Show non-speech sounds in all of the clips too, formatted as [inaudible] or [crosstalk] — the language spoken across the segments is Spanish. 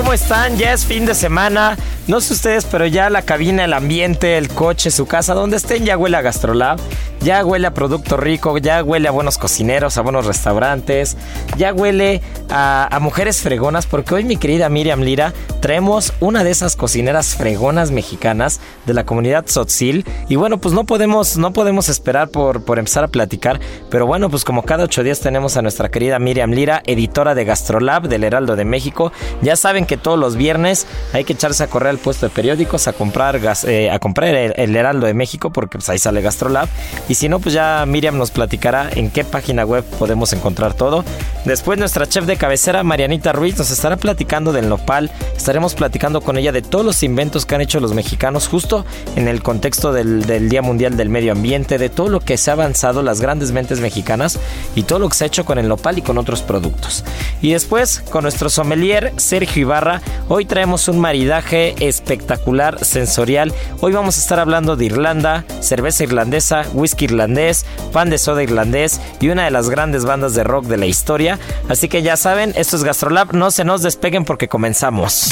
¿Cómo están? Ya es fin de semana. No sé ustedes, pero ya la cabina, el ambiente, el coche, su casa, donde estén, ya huele a Gastrolab. Ya huele a producto rico, ya huele a buenos cocineros, a buenos restaurantes, ya huele a, mujeres fregonas, porque hoy mi querida Miriam Lira traemos una de esas cocineras fregonas mexicanas de la comunidad Tzotzil. Y bueno, pues no podemos, no podemos esperar por, por empezar a platicar, pero bueno, pues como cada ocho días tenemos a nuestra querida Miriam Lira, editora de Gastrolab del Heraldo de México. Ya saben que todos los viernes hay que echarse a correr al puesto de periódicos a comprar, gas, eh, a comprar el, el Heraldo de México, porque pues ahí sale Gastrolab. Y si no, pues ya Miriam nos platicará en qué página web podemos encontrar todo. Después nuestra chef de cabecera, Marianita Ruiz, nos estará platicando del nopal. Estaremos platicando con ella de todos los inventos que han hecho los mexicanos justo en el contexto del, del Día Mundial del Medio Ambiente, de todo lo que se ha avanzado, las grandes mentes mexicanas y todo lo que se ha hecho con el nopal y con otros productos. Y después, con nuestro sommelier, Sergio Ibarra, hoy traemos un maridaje espectacular, sensorial. Hoy vamos a estar hablando de Irlanda, cerveza irlandesa, whisky irlandés, pan de soda irlandés y una de las grandes bandas de rock de la historia. Así que ya saben, esto es Gastrolab, no se nos despeguen porque comenzamos.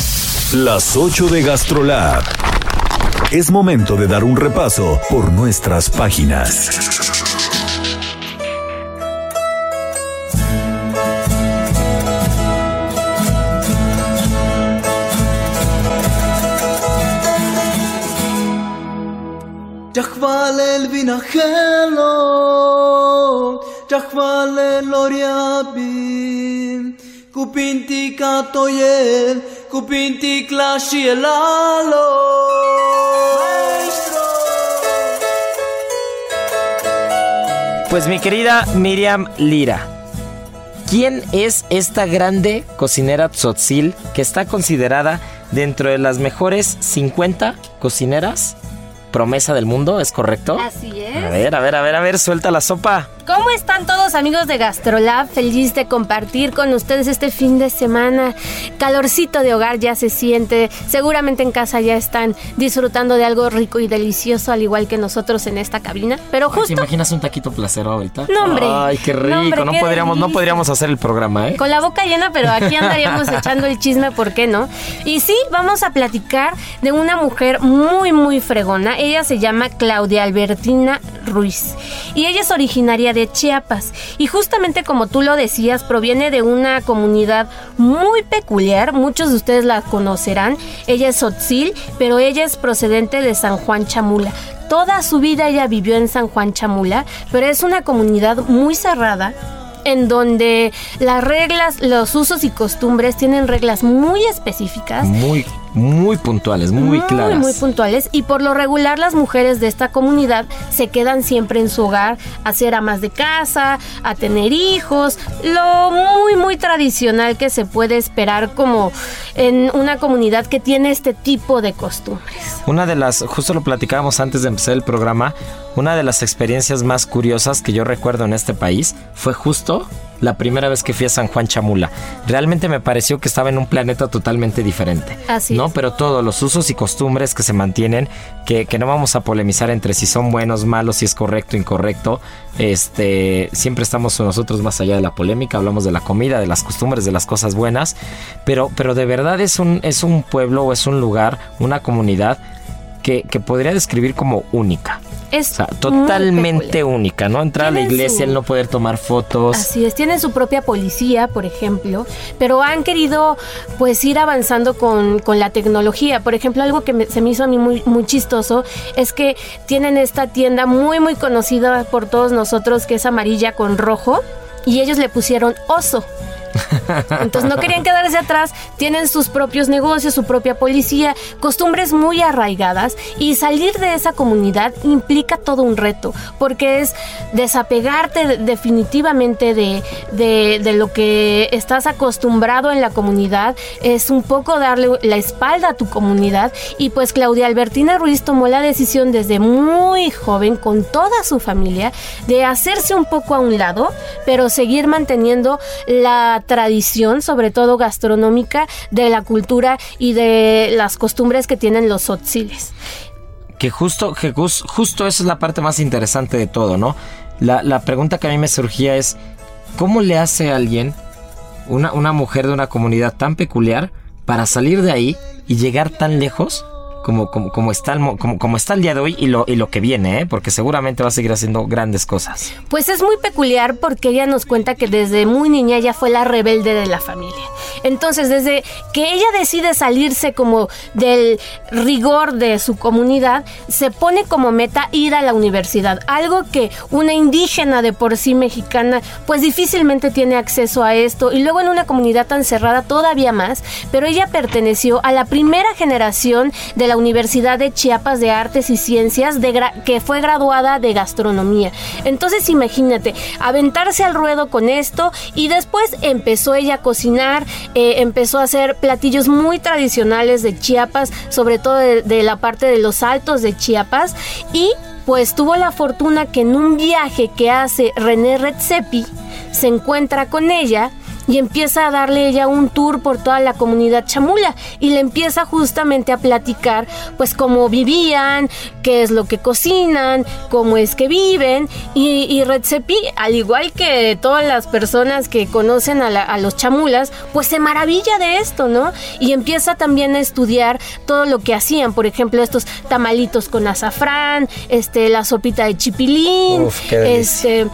Las 8 de GastroLab. Es momento de dar un repaso por nuestras páginas. Jahval oriabim, Kupinti katoyel, Kupinti klashi el alo. Pues mi querida Miriam Lira, ¿quién es esta grande cocinera tzotzil que está considerada dentro de las mejores 50 cocineras promesa del mundo? ¿Es correcto? Así es. A ver, a ver, a ver, a ver, suelta la sopa. ¿Cómo están todos amigos de Gastrolab? Feliz de compartir con ustedes este fin de semana. Calorcito de hogar ya se siente. Seguramente en casa ya están disfrutando de algo rico y delicioso, al igual que nosotros en esta cabina. Pero ¿Te justo imaginas un taquito placero ahorita? No, hombre. Ay, qué rico. No, hombre, no, qué podríamos, no podríamos hacer el programa, ¿eh? con la boca llena, pero aquí andaríamos [laughs] echando el chisme, ¿por qué no? Y sí, vamos a platicar de una mujer muy, muy fregona. Ella se llama Claudia Albertina Ruiz y ella es originaria de Chiapas. Y justamente como tú lo decías, proviene de una comunidad muy peculiar. Muchos de ustedes la conocerán. Ella es Otzil, pero ella es procedente de San Juan Chamula. Toda su vida ella vivió en San Juan Chamula, pero es una comunidad muy cerrada en donde las reglas, los usos y costumbres tienen reglas muy específicas. Muy, muy puntuales, muy, claras. muy puntuales y por lo regular las mujeres de esta comunidad se quedan siempre en su hogar a ser amas de casa, a tener hijos, lo muy muy tradicional que se puede esperar como en una comunidad que tiene este tipo de costumbres. Una de las, justo lo platicábamos antes de empezar el programa, una de las experiencias más curiosas que yo recuerdo en este país fue justo la primera vez que fui a San Juan Chamula. Realmente me pareció que estaba en un planeta totalmente diferente. Así ¿no? es. Pero todos los usos y costumbres que se mantienen, que, que no vamos a polemizar entre si son buenos, malos, si es correcto, incorrecto. Este, siempre estamos nosotros más allá de la polémica, hablamos de la comida, de las costumbres, de las cosas buenas, pero, pero de verdad es un, es un pueblo o es un lugar, una comunidad que, que podría describir como única. Es O sea, totalmente única, ¿no? Entrar a la iglesia, su- el no poder tomar fotos. Así es, tienen su propia policía, por ejemplo, pero han querido pues ir avanzando con, con la tecnología. Por ejemplo, algo que me- se me hizo a mí muy, muy chistoso es que tienen esta tienda muy muy conocida por todos nosotros que es amarilla con rojo y ellos le pusieron oso. [laughs] Entonces no querían quedarse atrás, tienen sus propios negocios, su propia policía, costumbres muy arraigadas y salir de esa comunidad implica todo un reto, porque es desapegarte de- definitivamente de, de- de lo que estás acostumbrado en la comunidad, es un poco darle la espalda a tu comunidad y pues Claudia Albertina Ruiz tomó la decisión desde muy joven con toda su familia de hacerse un poco a un lado, pero seguir manteniendo la tradición, sobre todo gastronómica, de la cultura y de las costumbres que tienen los otziles. Que justo, que jus- justo esa es la parte más interesante de todo, ¿no? La, la pregunta que a mí me surgía es, ¿cómo le hace a alguien, una, una mujer de una comunidad tan peculiar, para salir de ahí y llegar tan lejos como, como, como, está, el, mo- como, como está el día de hoy y lo, y lo que viene, ¿eh? Porque seguramente va a seguir haciendo grandes cosas. Pues es muy peculiar porque ella nos cuenta que desde muy niña ella fue la rebelde de la familia. Entonces, desde que ella decide salirse como del rigor de su comunidad, se pone como meta ir a la universidad. Algo que una indígena de por sí mexicana, pues difícilmente tiene acceso a esto. Y luego en una comunidad tan cerrada todavía más. Pero ella perteneció a la primera generación de la Universidad de Chiapas de Artes y Ciencias de que fue graduada de gastronomía. Entonces imagínate, aventarse al ruedo con esto y después empezó ella a cocinar, eh, empezó a hacer platillos muy tradicionales de Chiapas, sobre todo de, de la parte de los altos de Chiapas y pues tuvo la fortuna que en un viaje que hace René Redzepi se encuentra con ella y empieza a darle ella un tour por toda la comunidad chamula y le empieza justamente a platicar pues cómo vivían, qué es lo que cocinan, cómo es que viven y, y Redzepi, al igual que todas las personas que conocen a, la- a los chamulas, pues se maravilla de esto, ¿no? Y empieza también a estudiar todo lo que hacían, por ejemplo, estos tamalitos con azafrán, este, la sopita de chipilín, Uf, qué este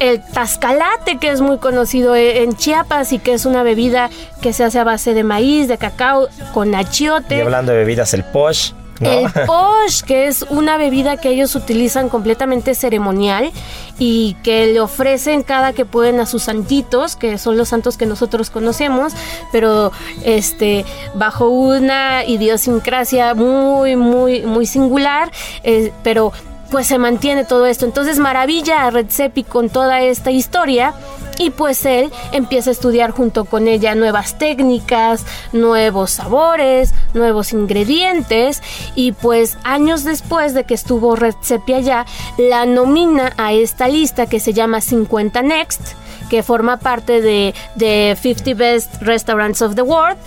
el tascalate, que es muy conocido e- en Chiapas y que es una bebida que se hace a base de maíz, de cacao, con Y achiote. hablando de bebidas, el posh, ¿no? El [laughs] posh, que es una bebida que ellos utilizan completamente ceremonial y que le ofrecen cada que pueden a sus santitos, que son los santos que nosotros conocemos, pero este bajo una idiosincrasia muy, muy, muy singular, eh, pero pues se mantiene todo esto. Entonces maravilla a Redzepi con toda esta historia y pues él empieza a estudiar junto con ella nuevas técnicas, nuevos sabores, nuevos ingredientes y pues años después de que estuvo Redzepi allá, la nomina a esta lista que se llama 50 Next, que forma parte de, de 50 Best Restaurants of the World.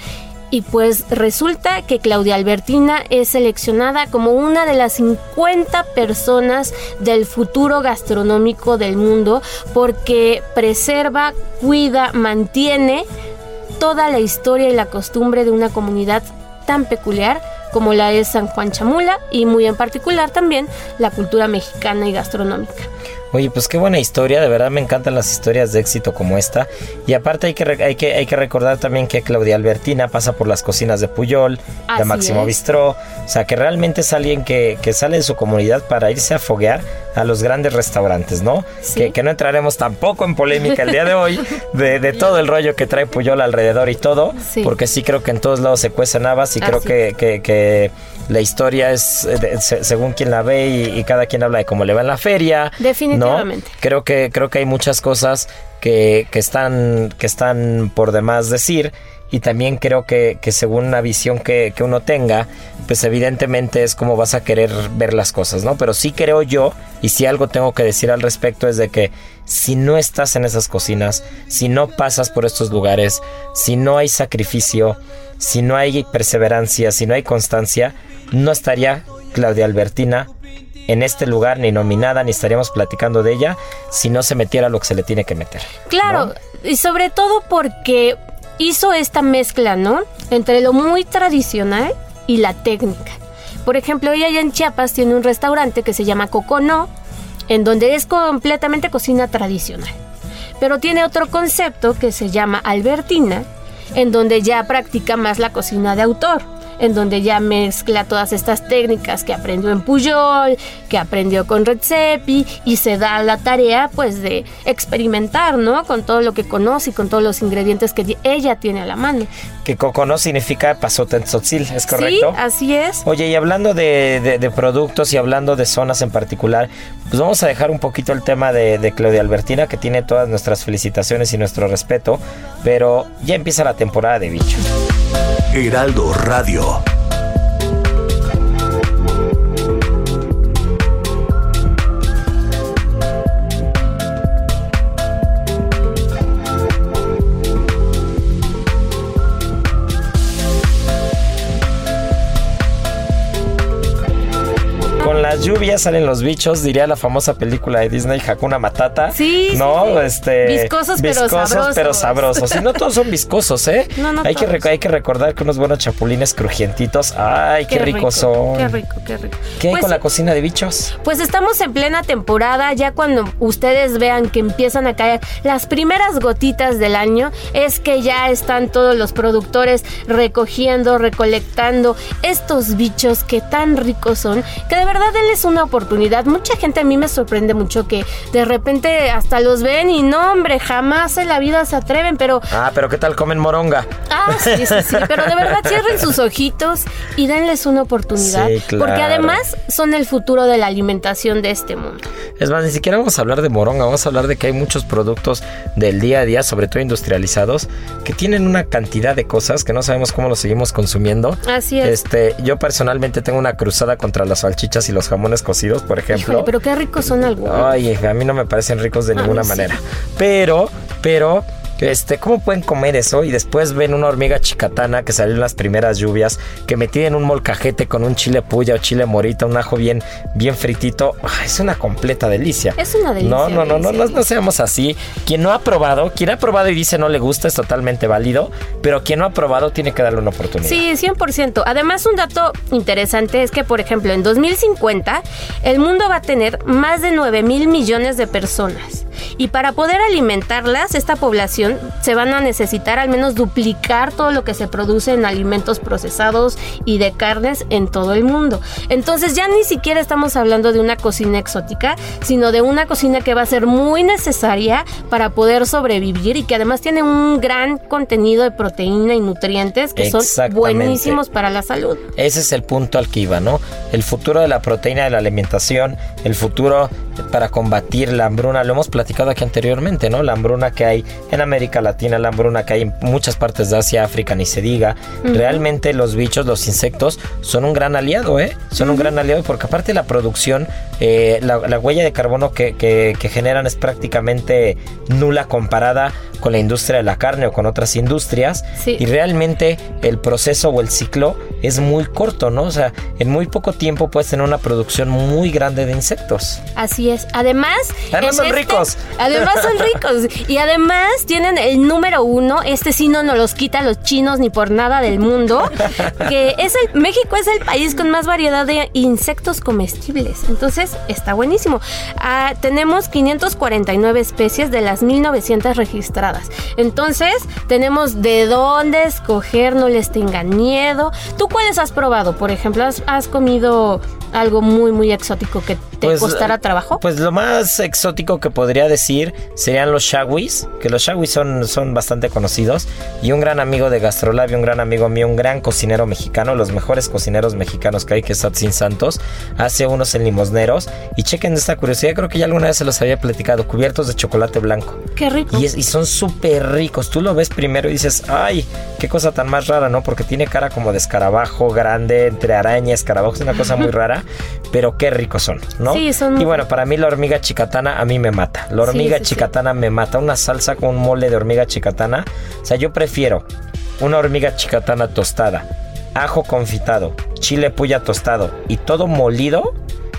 Y pues resulta que Claudia Albertina es seleccionada como una de las 50 personas del futuro gastronómico del mundo porque preserva, cuida, mantiene toda la historia y la costumbre de una comunidad tan peculiar como la es San Juan Chamula y muy en particular también la cultura mexicana y gastronómica. Oye, pues qué buena historia, de verdad me encantan las historias de éxito como esta. Y aparte hay que, hay que, hay que recordar también que Claudia Albertina pasa por las cocinas de Puyol, de Máximo es. Bistró. O sea, que realmente es alguien que, que sale de su comunidad para irse a foguear a los grandes restaurantes, ¿no? Sí. Que, que no entraremos tampoco en polémica el día de hoy de, de todo el rollo que trae Puyol alrededor y todo. Sí. Porque sí creo que en todos lados se cuecen habas y creo que, que- que la historia es eh, de- se- según quien la ve y, y cada quien habla de cómo le va en la feria. ¿no? Definitivamente. Creo que, creo que hay muchas cosas que, que están, que están por demás decir. Y también creo que, que según una visión que, que, uno tenga, pues evidentemente es como vas a querer ver las cosas, ¿no? Pero sí creo yo, y si algo tengo que decir al respecto es de que si no estás en esas cocinas, si no pasas por estos lugares, si no hay sacrificio, si no hay perseverancia, si no hay constancia, no estaría Claudia Albertina en este lugar ni nominada ni estaríamos platicando de ella si no se metiera lo que se le tiene que meter. Claro, y sobre todo porque hizo esta mezcla, ¿no? Entre lo muy tradicional y la técnica. Por ejemplo, ella allá en Chiapas tiene un restaurante que se llama Cocono, en donde es completamente cocina tradicional. Pero tiene otro concepto que se llama Albertina, en donde ya practica más la cocina de autor en donde ya mezcla todas estas técnicas que aprendió en Puyol, que aprendió con Redzepi y se da la tarea pues de experimentar, ¿no? Con todo lo que conoce y con todos los ingredientes que ella tiene a la mano. Que cocono significa pasote en tzotzil, ¿es correcto? Sí, así es. Oye, y hablando de, de, de, productos y hablando de zonas en particular, pues vamos a dejar un poquito el tema de, de Claudia Albertina, que tiene todas nuestras felicitaciones y nuestro respeto, pero ya empieza la temporada de bicho. Heraldo Radio. Las lluvias salen los bichos, diría la famosa película de Disney Hakuna Matata. Sí, ¿no? sí, sí. Este, viscosos, pero sabrosos. pero sabrosos. Y no todos son viscosos, ¿eh? [laughs] No, no hay, que hay que recordar que unos buenos chapulines crujientitos, ay, qué, qué ricos rico, son. Qué rico, qué rico. ¿Qué hay Pues con la cocina de bichos? Pues estamos en plena temporada, ya cuando ustedes vean que empiezan a caer las primeras gotitas del año, es que ya están todos los productores recogiendo, recolectando estos bichos que tan ricos son, que de verdad denles una oportunidad. Mucha gente a mí me sorprende mucho que de repente hasta los ven y no, hombre, jamás en la vida se atreven, pero Ah, pero ¿qué tal comen moronga? Ah, sí, sí, sí, pero de verdad cierren sus ojitos y denles una oportunidad, Sí, claro. porque además son el futuro de la alimentación de este mundo. Es más, ni siquiera vamos a hablar de moronga, vamos a hablar de que hay muchos productos del día a día, sobre todo industrializados, que tienen una cantidad de cosas que no sabemos cómo los seguimos consumiendo. Así es. Este, yo personalmente tengo una cruzada contra las salchichas y los jamones cocidos, por ejemplo. Híjole, pero qué ricos son algunos. Ay, a mí no me parecen ricos de A mí ninguna sí. manera. Pero, pero, este, ¿cómo pueden comer eso? Y después ven una hormiga chicatana que salió en las primeras lluvias, que metida en un molcajete con un chile puya o chile morita, un ajo bien, bien fritito. Ay, es una completa delicia. Es una delicia, No, no, no, no, no, no seamos así. Quien no ha probado, quien ha probado y dice no le gusta es totalmente válido, pero quien no ha probado tiene que darle una oportunidad. Sí, 100%. Además, un dato interesante es que, por ejemplo, en 2050, el mundo va a tener más de 9 mil millones de personas. Y para poder alimentarlas, esta población se van a necesitar al menos duplicar todo lo que se produce en alimentos procesados y de carnes en todo el mundo. Entonces ya ni siquiera estamos hablando de una cocina exótica, sino de una cocina que va a ser muy necesaria para poder sobrevivir y que además tiene un gran contenido de proteína y nutrientes que son buenísimos para la salud. Ese es el punto al que iba, ¿no? El futuro de la proteína de la alimentación, el futuro para combatir la hambruna, lo hemos platicado aquí anteriormente, ¿no? La hambruna que hay en América Latina, la hambruna que hay en muchas partes de Asia, África, ni se diga. Realmente los bichos, los insectos, son un gran aliado, ¿eh? Son un gran aliado porque aparte la producción, eh, la, la huella de carbono que, que- que generan es prácticamente nula comparada con la industria de la carne o con otras industrias. Sí. Y realmente el proceso o el ciclo es muy corto, ¿no? O sea, en muy poco tiempo puedes tener una producción muy grande de insectos. Así es. Además, Además son este- ricos. Además son [laughs] ricos. Y además tienen el número uno. Este sí no nos los quita los chinos ni por nada del mundo. Que es el México es el país con más variedad de insectos comestibles. Entonces está buenísimo. Ah, tenemos 549 especies de las 1900 registradas. Entonces tenemos de dónde escoger. No les tengan miedo. ¿Tú cuáles has probado? Por ejemplo, ¿has, has comido algo muy, muy exótico que te Pues, costara trabajo? Pues lo más exótico que podría decir serían los shawis, que los shawis son, son bastante conocidos. Y un gran amigo de Gastrolab y un gran amigo mío, un gran cocinero mexicano, los mejores cocineros mexicanos que hay, que es Satsin Santos, hace unos en limosneros. Y chequen esta curiosidad, creo que ya alguna vez se los había platicado, cubiertos de chocolate blanco. Qué rico. Y, es- y son súper ricos. Tú lo ves primero y dices, ay, qué cosa tan más rara, ¿no? Porque tiene cara como de escarabajo grande, entre araña, escarabajo, es una cosa muy rara, [laughs] pero qué ricos son, ¿no? Sí, son Y bueno, para mí la hormiga chicatana a mí me mata. La hormiga sí, sí. chicatana me mata. Una salsa con un mole de hormiga chicatana. O sea, yo prefiero una hormiga chicatana tostada, ajo confitado, chile puya tostado y todo molido.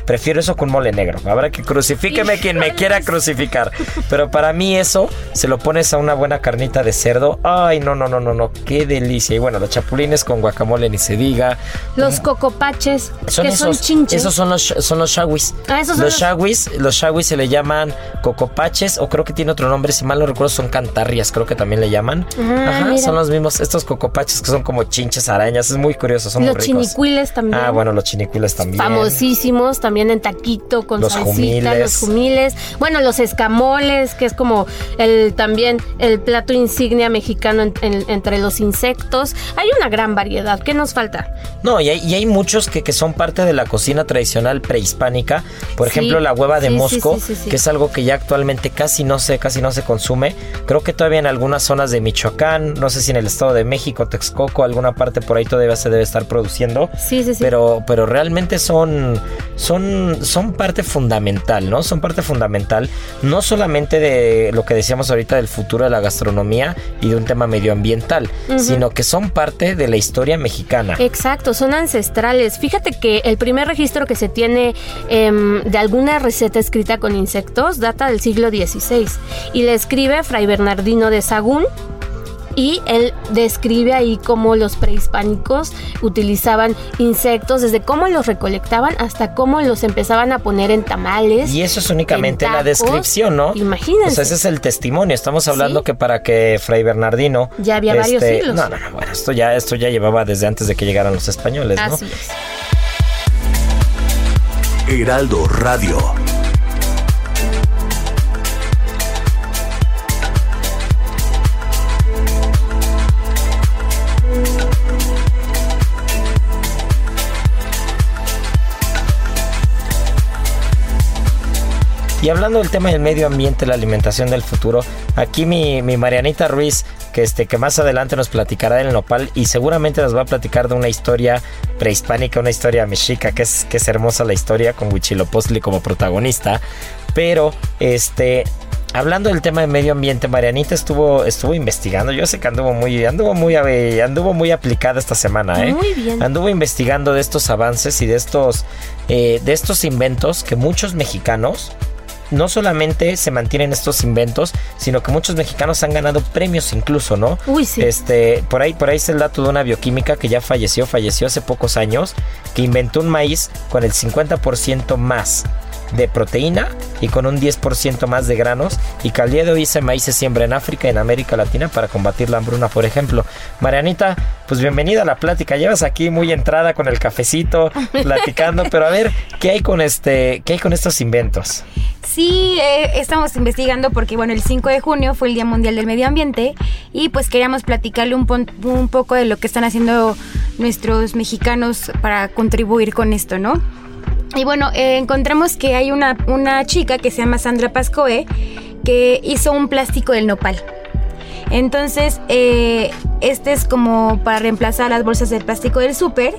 Prefiero eso con mole negro. Habrá que crucifíqueme quien me quiera crucificar. Pero para mí eso, se lo pones a una buena carnita de cerdo. Ay, no, no, no, no, no. Qué delicia. Y bueno, los chapulines con guacamole ni se diga. Los cocopaches, Son que esos, son chinches. esos son los, son los shawis. Ah, esos son los los- shawis, los shawis se le llaman cocopaches o creo que tiene otro nombre, si mal no recuerdo son cantarrias, creo que también le llaman. Ah, Ajá, mira. son los mismos, estos cocopaches que son como chinches, arañas, es muy curioso, son los muy ricos. chinicuiles también. Ah, bueno, los chinicuiles también. famosísimos también en taquito con Los salsita, jumiles. los jumiles, bueno, los escamoles, que es como el también el plato insignia mexicano en- en- entre los insectos. Hay una gran variedad. ¿Qué nos falta? No, y hay, y hay muchos que, que son parte de la cocina tradicional prehispánica. Por Sí, ejemplo, la hueva de sí, sí, mosco, sí, sí, sí. que es algo que ya actualmente casi no se, casi no se consume. Creo que todavía en algunas zonas de Michoacán, no sé si en el Estado de México, Texcoco, alguna parte por ahí todavía se debe estar produciendo. Sí, sí, sí. Pero, pero realmente son, son, son parte fundamental, ¿no? Son parte fundamental, no solamente de lo que decíamos ahorita del futuro de la gastronomía y de un tema medioambiental, sino que son parte de la historia mexicana. Exacto, son ancestrales. Fíjate que el primer registro que se tiene em, de alguna receta escrita con insectos data del siglo XVI y le escribe Fray Bernardino de Sagún. Y él describe ahí cómo los prehispánicos utilizaban insectos, desde cómo los recolectaban hasta cómo los empezaban a poner en tamales. Y eso es únicamente en la descripción, ¿no? Imagínense. O sea, ese es el testimonio. Estamos hablando Sí. que para que Fray Bernardino. este, Ya había varios siglos. No, no, no. Bueno, esto ya, esto ya llevaba desde antes de que llegaran los españoles, ¿no? Así es. Heraldo Radio. Y hablando del tema del medio ambiente, la alimentación del futuro, aquí mi, mi Marianita Ruiz, que, este, que más adelante nos platicará del nopal y seguramente nos va a platicar de una historia prehispánica, una historia mexica, que es, que es hermosa la historia con Huichilopochtli como protagonista. Pero, este, hablando del tema de medio ambiente, Marianita estuvo, estuvo investigando. Yo sé que anduvo muy, anduvo muy, eh, anduvo muy aplicada esta semana, ¿eh? Muy bien. Anduvo investigando de estos avances y de estos, eh, de estos inventos que muchos mexicanos no solamente se mantienen estos inventos, sino que muchos mexicanos han ganado premios incluso, ¿no? Uy, sí. Este, por ahí, por ahí está el dato de una bioquímica que ya falleció, falleció hace pocos años, que inventó un maíz con el 50% más de proteína y con un 10% más de granos y que al día de hoy ese maíz se siembra en África y en América Latina para combatir la hambruna, por ejemplo. Marianita, pues bienvenida a la plática. Llevas aquí muy entrada con el cafecito, [laughs] platicando, pero a ver, ¿qué hay con este, qué hay con estos inventos? Sí, eh, estamos investigando porque, bueno, el 5 de junio fue el Día Mundial del Medio Ambiente y pues queríamos platicarle un, un poco de lo que están haciendo nuestros mexicanos para contribuir con esto, ¿no? Y bueno, eh, encontramos que hay una, una chica que se llama Sandra Pascoe que hizo un plástico del nopal. Entonces, eh, este es como para reemplazar las bolsas de plástico del súper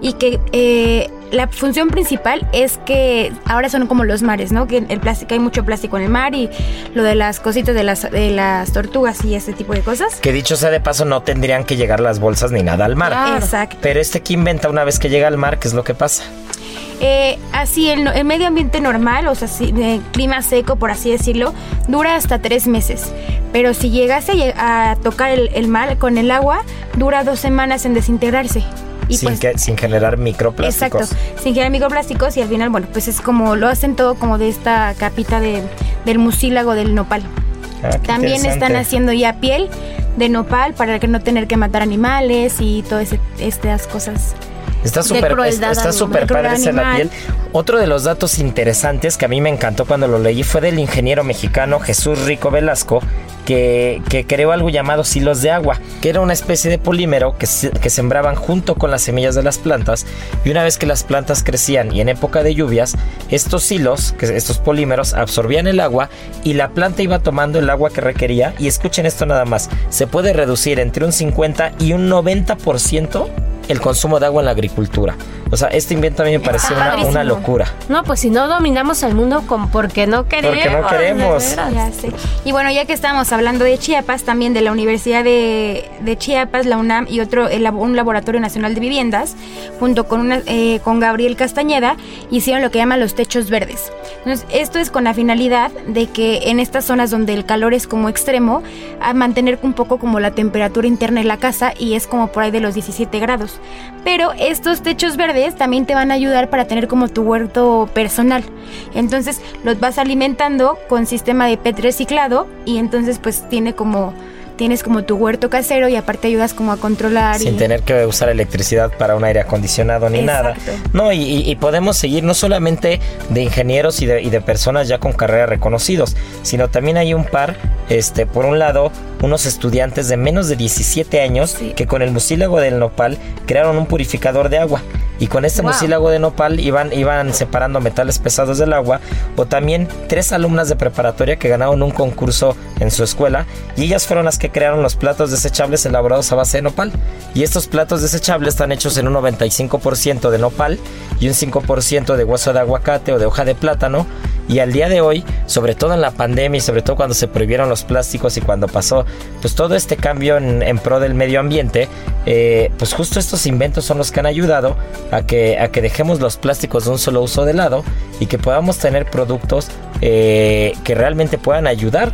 y que eh, la función principal es que ahora son como los mares, ¿no? Que el plástico hay mucho plástico en el mar y lo de las cositas de las, de las tortugas y este tipo de cosas. Que dicho sea de paso, no tendrían que llegar las bolsas ni nada al mar. Claro. Exacto. Pero este que inventa una vez que llega al mar, ¿qué es lo que pasa? Eh, así, el, el medio ambiente normal, o sea, si- de clima seco, por así decirlo, dura hasta tres meses. Pero si llegase a tocar el, el mar con el agua, dura dos semanas en desintegrarse. Y sin, pues, que, sin generar microplásticos. Exacto, sin generar microplásticos y al final, bueno, pues es como lo hacen todo como de esta capita de, del mucílago del nopal. Ah, También están haciendo ya piel de nopal para que no tener que matar animales y todas estas cosas. Está súper está De padre la piel. Otro de los datos interesantes que a mí me encantó cuando lo leí fue del ingeniero mexicano Jesús Rico Velasco, que, que creó algo llamado silos de agua, que era una especie de polímero que, se- que sembraban junto con las semillas de las plantas y una vez que las plantas crecían y en época de lluvias, estos silos, que estos polímeros absorbían el agua y la planta iba tomando el agua que requería y escuchen esto nada más, se puede reducir entre un 50 y un 90% el consumo de agua en la agricultura. O sea, este invento a mí me pareció una, una locura. No, pues si no dominamos el mundo con porque no queremos. Porque no queremos. Ya sé. Y bueno, ya que estamos hablando de Chiapas, también de la Universidad de, de Chiapas, la UNAM y otro, el un laboratorio nacional de viviendas, junto con, una, eh, con Gabriel Castañeda, hicieron lo que llaman los techos verdes. Entonces, esto es con la finalidad de que en estas zonas donde el calor es como extremo, a mantener un poco como la temperatura interna de la casa y es como por ahí de los 17 grados. Pero estos techos verdes también te van a ayudar para tener como tu huerto personal. Entonces los vas alimentando con sistema de PET reciclado y entonces pues tiene como tienes como tu huerto casero y aparte ayudas como a controlar Sin y- tener que usar electricidad para un aire acondicionado ni nada. No, y, podemos seguir no solamente de ingenieros y de, y de personas ya con carrera reconocidos, sino también hay un par, este, por un lado, unos estudiantes de menos de 17 años Sí. que con el mucílago del nopal crearon un purificador de agua. Y con este Wow. mucílago de nopal iban, iban separando metales pesados del agua. O también tres alumnas de preparatoria que ganaron un concurso en su escuela. Y ellas fueron las que crearon los platos desechables elaborados a base de nopal. Y estos platos desechables están hechos en un 95% de nopal y un 5% de hueso de aguacate o de hoja de plátano. Y al día de hoy, sobre todo en la pandemia y sobre todo cuando se prohibieron los plásticos y cuando pasó pues todo este cambio en, pro del medio ambiente, eh, pues justo estos inventos son los que han ayudado a que, a que dejemos los plásticos de un solo uso de lado y que podamos tener productos eh, que realmente puedan ayudar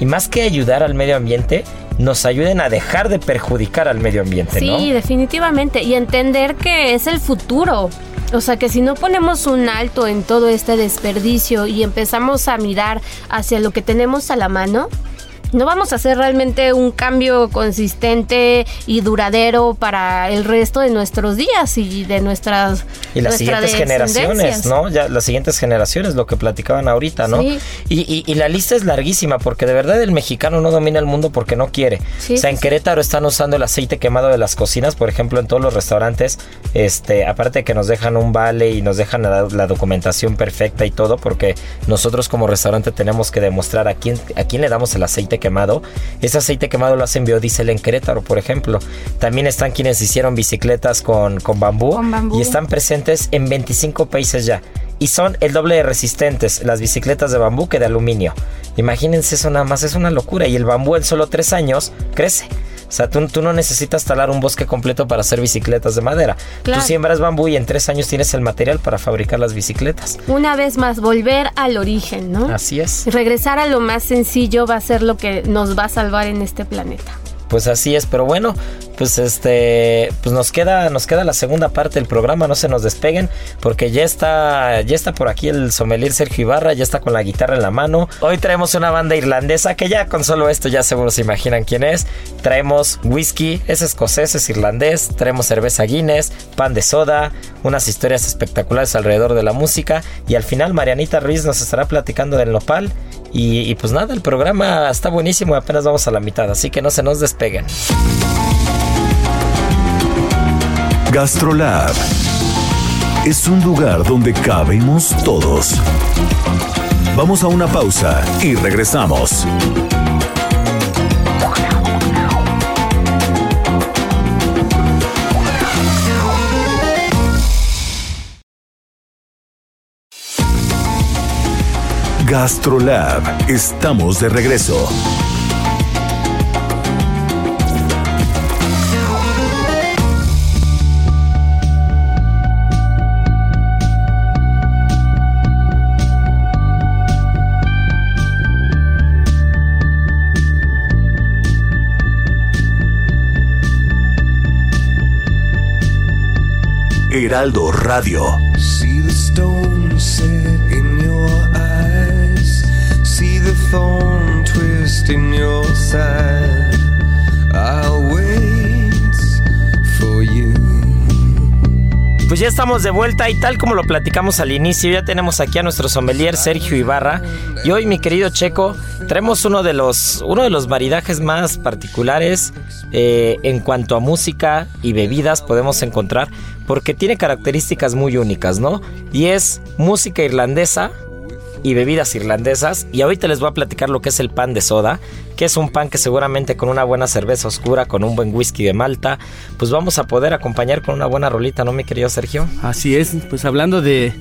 y más que ayudar al medio ambiente, nos ayuden a dejar de perjudicar al medio ambiente. Sí, definitivamente. Y entender que es el futuro. O sea que si no ponemos un alto en todo este desperdicio y empezamos a mirar hacia lo que tenemos a la mano, no vamos a hacer realmente un cambio consistente y duradero para el resto de nuestros días y de nuestras Y las nuestra siguientes generaciones. ¿no? Ya las siguientes generaciones, lo que platicaban ahorita, ¿no? Sí. Y, y- y la lista es larguísima, porque de verdad el mexicano no domina el mundo porque no quiere. Sí, o sea, en. Querétaro están usando el aceite quemado de las cocinas, por ejemplo, en todos los restaurantes, este, aparte de que nos dejan un vale y nos dejan la, la documentación perfecta y todo, porque nosotros como restaurante tenemos que demostrar a quién, a quién le damos el aceite quemado. Ese aceite quemado lo hacen biodiesel en Querétaro, por ejemplo. También están quienes hicieron bicicletas con, con bambú, Con bambú. y están presentes en 25 países ya. Y son el doble de resistentes las bicicletas de bambú que de aluminio. Imagínense eso nada más, es una locura. Y el bambú en solo tres años crece. O sea, tú, tú no necesitas talar un bosque completo para hacer bicicletas de madera. Claro. Tú siembras bambú y en tres años tienes el material para fabricar las bicicletas. Una vez más, volver al origen, ¿no? Así es. Regresar a lo más sencillo va a ser lo que nos va a salvar en este planeta. Pues así es, pero bueno, pues este, pues nos queda, nos queda la segunda parte del programa, no se nos despeguen, porque ya está, ya está por aquí el sommelier Sergio Ibarra, ya está con la guitarra en la mano. Hoy traemos una banda irlandesa que ya con solo esto ya seguro se imaginan quién es. Traemos whisky, es escocés, es irlandés, traemos cerveza Guinness, pan de soda, unas historias espectaculares alrededor de la música y al final Marianita Ruiz nos estará platicando del nopal. Y, pues nada, el programa está buenísimo, apenas vamos a la mitad, así que no se nos despeguen. Gastrolab es un lugar donde cabemos todos. Vamos a una pausa y regresamos. Gastrolab, estamos de regreso. Heraldo Radio. See the Pues ya estamos de vuelta y tal como lo platicamos al inicio, ya tenemos aquí a nuestro sommelier Sergio Ibarra. Y hoy, mi querido Checo, traemos uno de los, uno de los maridajes más particulares eh, en cuanto a música y bebidas podemos encontrar, porque tiene características muy únicas, ¿no? Y es música irlandesa y bebidas irlandesas. Y ahorita les voy a platicar lo que es el pan de soda, que es un pan que seguramente con una buena cerveza oscura, con un buen whisky de Malta, pues vamos a poder acompañar con una buena rolita, ¿no, mi querido Sergio? Así es, pues hablando de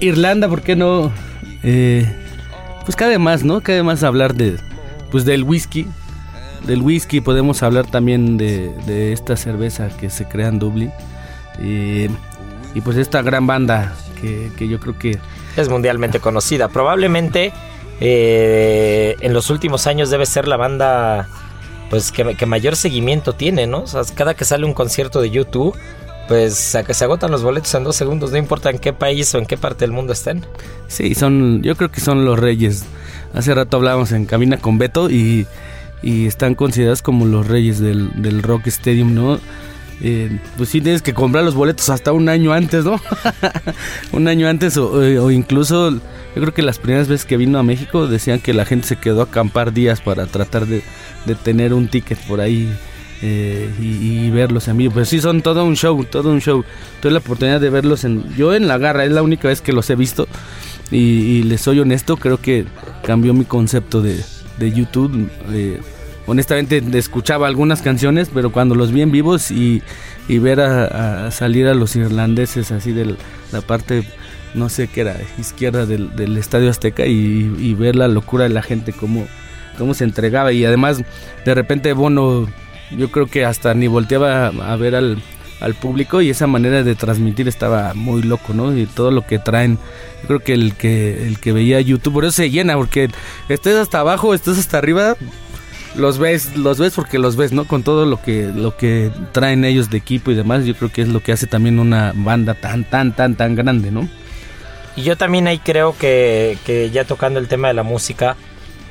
Irlanda, ¿por qué no? Eh, pues cabe más, ¿no? Cabe más hablar de, pues del whisky. Del whisky podemos hablar también de, de esta cerveza que se crea en Dublín. Eh, y pues esta gran banda que, que yo creo que es mundialmente conocida. Probablemente eh, en los últimos años debe ser la banda pues que, mayor seguimiento tiene, ¿no? O sea, cada que sale un concierto de YouTube, pues que se agotan los boletos en dos segundos, no importa en qué país o en qué parte del mundo estén. Sí, son, yo creo que son los reyes. Hace rato hablábamos en Cabina con Beto y, y están considerados como los reyes del, del Rock Stadium, ¿no? Eh, pues sí tienes que comprar los boletos hasta un año antes, ¿no? [laughs] un año antes o, o, incluso yo creo que las primeras veces que vino a México decían que la gente se quedó a acampar días para tratar de, tener un ticket por ahí eh, y, y, verlos en vivo. Pues sí, son todo un show, todo un show. Tuve la oportunidad de verlos en... Yo en La Garra, es la única vez que los he visto y, les soy honesto, creo que cambió mi concepto de, de YouTube. Eh, honestamente escuchaba algunas canciones, pero cuando los vi en vivos y, y ver a, salir a los irlandeses así de la parte, no sé qué era, izquierda del, Estadio Azteca y, ver la locura de la gente, cómo, cómo se entregaba y además de repente Bono, yo creo que hasta ni volteaba a ver al, al público y esa manera de transmitir estaba muy loco, ¿no? Y todo lo que traen, yo creo que el que el que veía YouTube, por eso se llena, porque estés hasta abajo, estés hasta arriba, los ves, los ves porque los ves, ¿no? Con todo lo que, lo que traen ellos de equipo y demás, yo creo que es lo que hace también una banda tan, tan, tan, tan grande, ¿no? Y yo también ahí creo que, que ya tocando el tema de la música,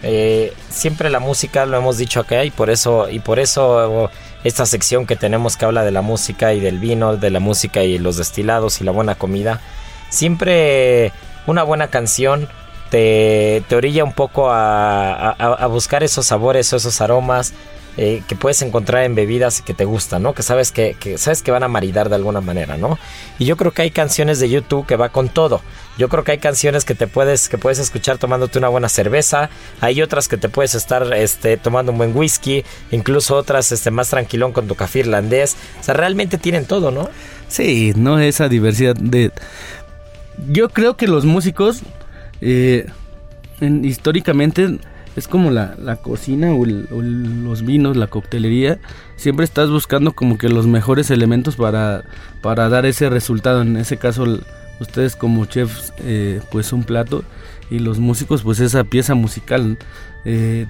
eh, siempre la música lo hemos dicho acá y por eso, y por eso esta sección que tenemos que habla de la música y del vino, de la música y los destilados y la buena comida, siempre una buena canción te, orilla un poco a, buscar esos sabores, esos aromas eh, que puedes encontrar en bebidas que te gustan, ¿no? Que sabes que, que, sabes que van a maridar de alguna manera, ¿no? Y yo creo que hay canciones de YouTube que va con todo. Yo creo que hay canciones que te puedes, que puedes escuchar tomándote una buena cerveza. Hay otras que te puedes estar este, tomando un buen whisky. Incluso otras este, más tranquilón con tu café irlandés. O sea, realmente tienen todo, ¿no? Sí, no esa diversidad de... Yo creo que los músicos eh, en, históricamente es como la, la cocina o, los vinos, la coctelería. Siempre estás buscando como que los mejores elementos para, para dar ese resultado. En ese caso, ustedes como chefs, eh, pues un plato y los músicos, pues esa pieza musical. Eh,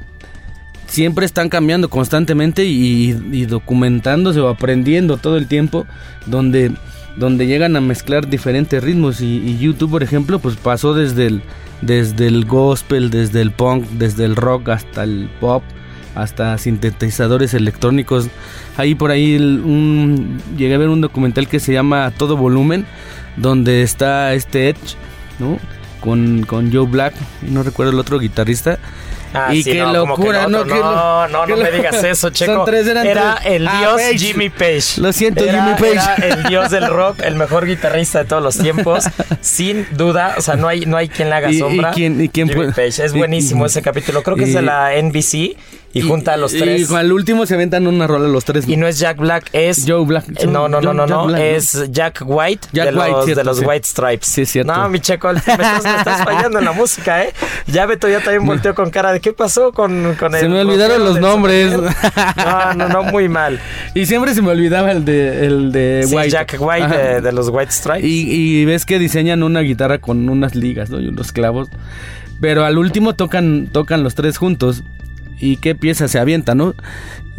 siempre están cambiando constantemente y, y, documentándose o aprendiendo todo el tiempo, donde donde llegan a mezclar diferentes ritmos. Y, YouTube por ejemplo pues pasó desde el desde el gospel desde el punk desde el rock hasta el pop hasta sintetizadores electrónicos. Ahí por ahí un, llegué a ver un documental que se llama todo volumen donde está este Edge no con, con Joe Black no recuerdo el otro guitarrista Ah, y sí, qué no, locura, no, ¿no? No, no, no, me digas [laughs] eso, Checo. Son tres, eran era tres. el Ah, dios. Jimmy Page. Lo siento, era, Jimmy Page. Era el dios del rock, el mejor guitarrista de todos los [laughs] tiempos, sin duda. O sea, no hay, no hay quien le haga ¿Y- y sombra. quién- y quién Jimmy Page. Es buenísimo y- ese capítulo. Creo que es de la NBC y, junta a los Y tres. al último se aventan una rola los tres. Y no es Jack Black, es. Joe Black. Eh, No, no, no, no, no. Black, ¿no? es Jack White Jack de, White, los, cierto, de los sí. White Stripes. Sí, cierto. No, mi Checo, me estás, me estás fallando en la música, ¿eh? Ya Beto ya también volteó con cara de ¿qué pasó con, con Se el me olvidaron los nombres. No, no, no, muy mal. Y siempre se me olvidaba el de, el de Sí, White. Jack White de, de los White Stripes. Y, y ves que diseñan una guitarra con unas ligas, ¿no? Y unos clavos. Pero al último tocan, tocan los tres juntos. ¿Y qué pieza se avienta, no?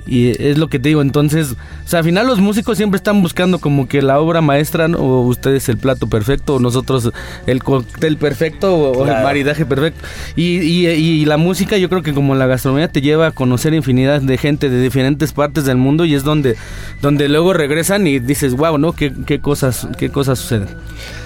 Y es lo que te digo, entonces, o sea, al final los músicos siempre están buscando como que la obra maestra, ¿no? o ustedes el plato perfecto, o nosotros el cóctel perfecto, o, o el Claro. maridaje perfecto. Y, y- y la música, yo creo que como la gastronomía te lleva a conocer infinidad de gente de diferentes partes del mundo y es donde, donde luego regresan y dices, wow, ¿no? ¿Qué, qué cosas, qué cosas suceden?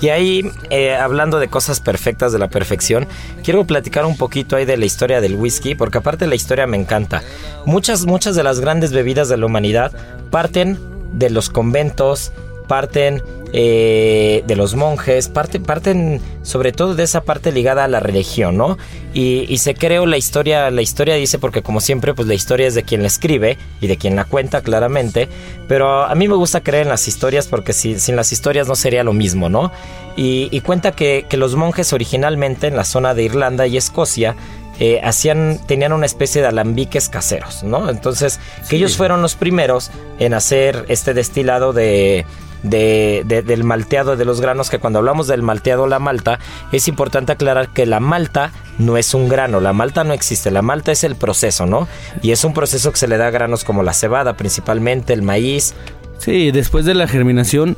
Y ahí, eh, hablando de cosas perfectas de la perfección, quiero platicar un poquito ahí de la historia del whisky, porque aparte la historia me encanta. Muchas, muchas de las grandes bebidas de la humanidad parten de los conventos, parten eh, de los monjes, parten, parten sobre todo de esa parte ligada a la religión, ¿no? Y, y se creó la historia, la historia dice, porque como siempre, pues la historia es de quien la escribe y de quien la cuenta claramente, pero a mí me gusta creer en las historias porque si- sin las historias no sería lo mismo, ¿no? Y, y cuenta que, que los monjes originalmente en la zona de Irlanda y Escocia, eh, hacían, tenían una especie de alambiques caseros, ¿no? Entonces, que ellos fueron los primeros en hacer este destilado de, de- de- del malteado de los granos, que cuando hablamos del malteado la malta, es importante aclarar que la malta no es un grano, la malta no existe, la malta es el proceso, ¿no? Y es un proceso que se le da a granos como la cebada, principalmente el maíz, Sí, después de la germinación,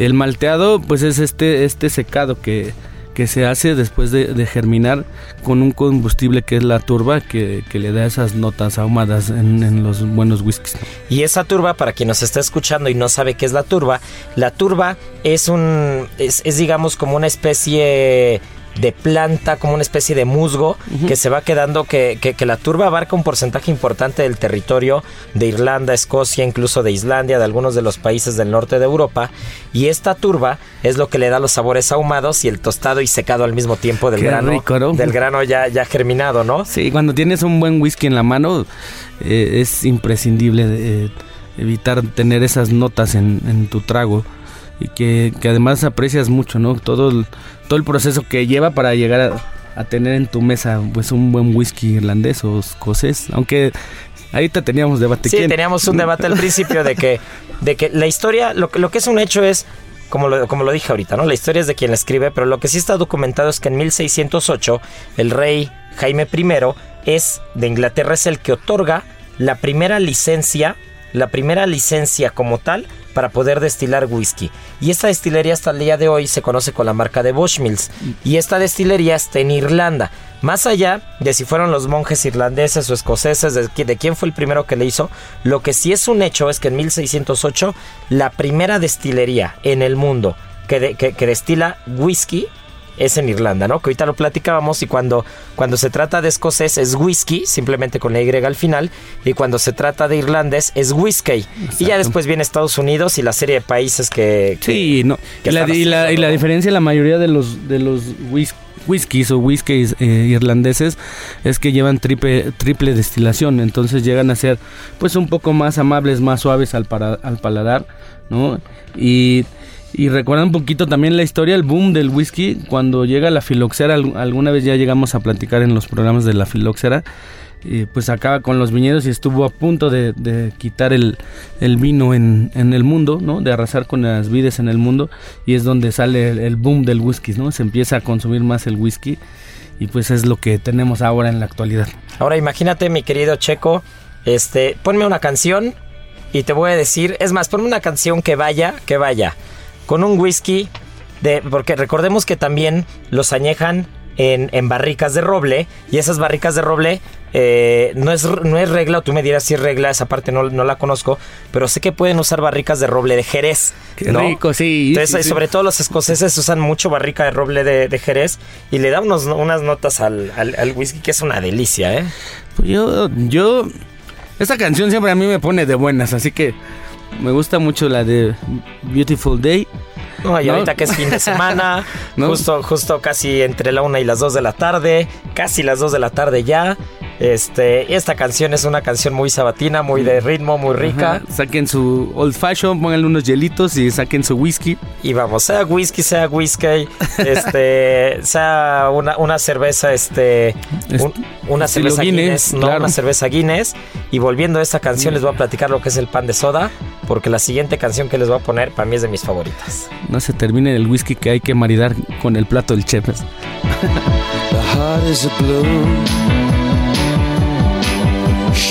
el malteado, pues es este, este secado que, que se hace después de, germinar con un combustible que es la turba, que, le da esas notas ahumadas en, los buenos whiskies. Y esa turba, para quien nos está escuchando y no sabe qué es la turba, la turba es un, es, digamos como una especie de planta, como una especie de musgo que se va quedando, que, que- que la turba abarca un porcentaje importante del territorio de Irlanda, Escocia, incluso de Islandia, de algunos de los países del norte de Europa. Y esta turba es lo que le da los sabores ahumados y el tostado y secado al mismo tiempo del Qué grano, rico, ¿no? del grano ya, ya germinado, ¿no? Sí, cuando tienes un buen whisky en la mano, eh, es imprescindible eh, evitar tener esas notas en, en tu trago y que, que además aprecias mucho, ¿no? Todo el, todo el proceso que lleva para llegar a, a tener en tu mesa pues un buen whisky irlandés o escocés, aunque ahorita teníamos debate. Sí, ¿Quién? teníamos un debate al principio de que, de que la historia, lo, que- lo que es un hecho es, como lo, como lo dije ahorita, ¿no? La historia es de quien la escribe, pero lo que sí está documentado es que en 1608 el rey Jaime I es de Inglaterra es el que otorga la primera licencia, la primera licencia como tal para poder destilar whisky. Y esta destilería hasta el día de hoy se conoce con la marca de Bushmills. Y esta destilería está en Irlanda. Más allá de si fueron los monjes irlandeses o escoceses, de, qui- de quién fue el primero que le hizo, lo que sí es un hecho es que en 1608 la primera destilería en el mundo que destila whisky es en Irlanda, ¿no? Que ahorita lo platicábamos y cuando, cuando se trata de escocés es whisky, simplemente con la Y al final, y cuando se trata de irlandés es whisky. Y ya después viene Estados Unidos y la serie de países que... que- Sí, no. que Y la, y la- y la diferencia, la mayoría de los de los whis- whiskies o whiskies eh, irlandeses es que llevan triple, triple destilación, entonces llegan a ser pues un poco más amables, más suaves al, para- al paladar, ¿no? Y, y recuerdan un poquito también la historia, el boom del whisky, cuando llega la filoxera, al- alguna vez ya llegamos a platicar en los programas de la filoxera, y pues acaba con los viñedos y estuvo a punto de, quitar el, vino en, el mundo, ¿no? De arrasar con las vides en el mundo y es donde sale el, el boom del whisky, ¿no? Se empieza a consumir más el whisky y pues es lo que tenemos ahora en la actualidad. Ahora imagínate, mi querido Checo, este, ponme una canción y te voy a decir, es más, ponme una canción que vaya, que vaya, con un whisky, de, porque recordemos que también los añejan en, en barricas de roble y esas barricas de roble eh, no, es, no es regla, o tú me dirás si es regla, esa parte no, no la conozco, pero sé que pueden usar barricas de roble de Jerez. Qué ¿no? rico, sí. Entonces, sí, sí. sobre todo los escoceses usan mucho barrica de roble de, de Jerez y le da unos, unas notas al, al- al whisky que es una delicia, ¿eh? Pues yo, yo, esta canción siempre a mí me pone de buenas, así que me gusta mucho la de Beautiful Day. No, y ¿No? ahorita que es fin de semana, [laughs] ¿No? justo, justo casi entre la una y las dos de la tarde, casi las dos de la tarde ya. Este, esta canción es una canción muy sabatina, muy de ritmo, muy rica. Ajá, Saquen su old fashion, pónganle unos hielitos y saquen su whisky. Y vamos, sea whisky, sea whisky, [laughs] este, sea una, una cerveza, este, un- una cerveza Guinness, Guinness, no, claro. una cerveza Guinness. Y volviendo a esta canción, les voy a platicar lo que es el pan de soda, porque la siguiente canción que les voy a poner para mí es de mis favoritas. No se termine el whisky que hay que maridar con el plato del chef. The heart is a bloom.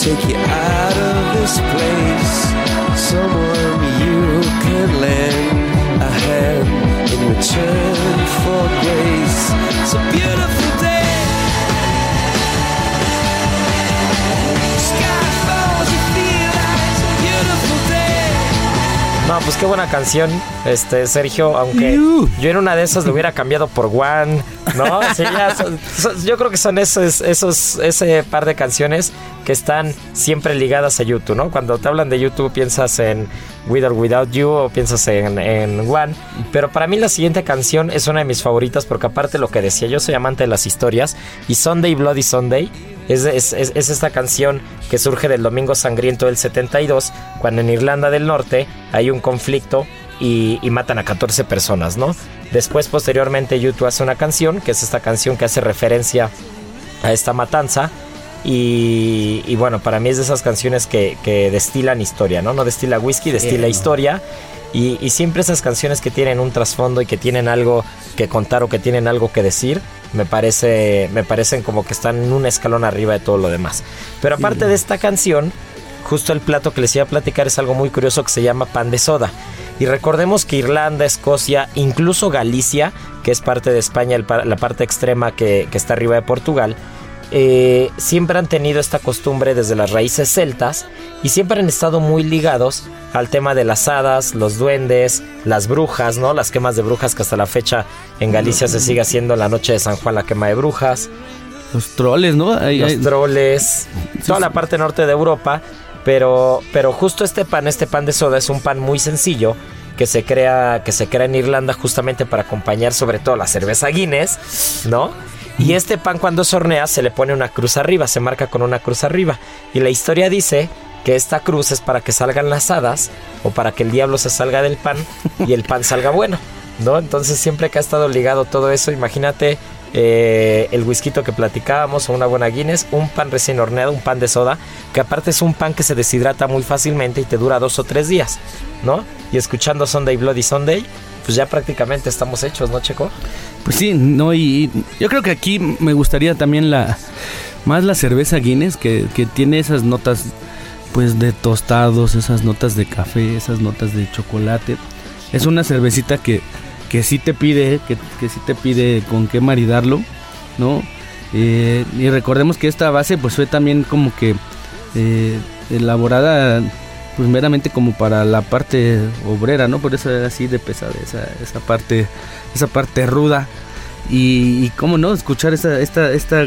take you out of this place. Someone you can lend a hand in return for grace. It's a beautiful day. Sky falls, you feel like it's a beautiful day. No, pues qué buena canción, este Sergio, aunque yo en una de esas lo hubiera cambiado por One, ¿no? Sí, yo creo que son esos, esos, ese par de canciones que están siempre ligadas a YouTube, ¿no? Cuando te hablan de YouTube piensas en With or Without You o piensas en, en One, pero para mí la siguiente canción es una de mis favoritas porque aparte lo que decía, yo soy amante de las historias y Sunday Bloody Sunday es, es- es- es esta canción que surge del Domingo Sangriento del 72, cuando en Irlanda del Norte hay un conflicto y, y matan a 14 personas, ¿no? Después, posteriormente, YouTube hace una canción, que es esta canción que hace referencia a esta matanza. Y, y bueno, para mí es de esas canciones que, que destilan historia, ¿no? No destila whisky, destila historia. Y, y siempre esas canciones que tienen un trasfondo y que tienen algo que contar o que tienen algo que decir, me parece, me parecen como que están en un escalón arriba de todo lo demás. Pero aparte de esta canción, justo el plato que les iba a platicar es algo muy curioso que se llama pan de soda. Y recordemos que Irlanda, Escocia, incluso Galicia, que es parte de España, el la parte extrema que, que está arriba de Portugal, eh, siempre han tenido esta costumbre desde las raíces celtas y siempre han estado muy ligados al tema de las hadas, los duendes, las brujas, ¿no? Las quemas de brujas que hasta la fecha en Galicia se sigue haciendo la noche de San Juan la quema de brujas. Los troles, ¿no? Hay- los hay- troles, toda la parte norte de Europa, pero, pero justo este pan, este pan de soda es un pan muy sencillo que se crea, que se crea en Irlanda justamente para acompañar sobre todo la cerveza Guinness, ¿no? Y este pan cuando se hornea se le pone una cruz arriba, se marca con una cruz arriba. Y la historia dice que esta cruz es para que salgan las hadas o para que el diablo se salga del pan y el pan salga bueno, ¿no? Entonces siempre que ha estado ligado todo eso, imagínate eh, el whisky que platicábamos o una buena Guinness, un pan recién horneado, un pan de soda, que aparte es un pan que se deshidrata muy fácilmente y te dura dos o tres días, ¿no? Y escuchando Sunday Bloody Sunday, pues ya prácticamente estamos hechos, ¿no, Checo? Pues sí, no, y, y yo creo que aquí me gustaría también la más la cerveza Guinness que, que tiene esas notas pues de tostados, esas notas de café, esas notas de chocolate. Es una cervecita que, que sí te pide, que, que sí te pide con qué maridarlo, ¿no? Eh, y recordemos que esta base pues fue también como que eh, elaborada pues meramente como para la parte obrera, ¿no? Por eso era así de pesada esa, parte, esa parte ruda. Y, y cómo no, escuchar esta, esta, esta,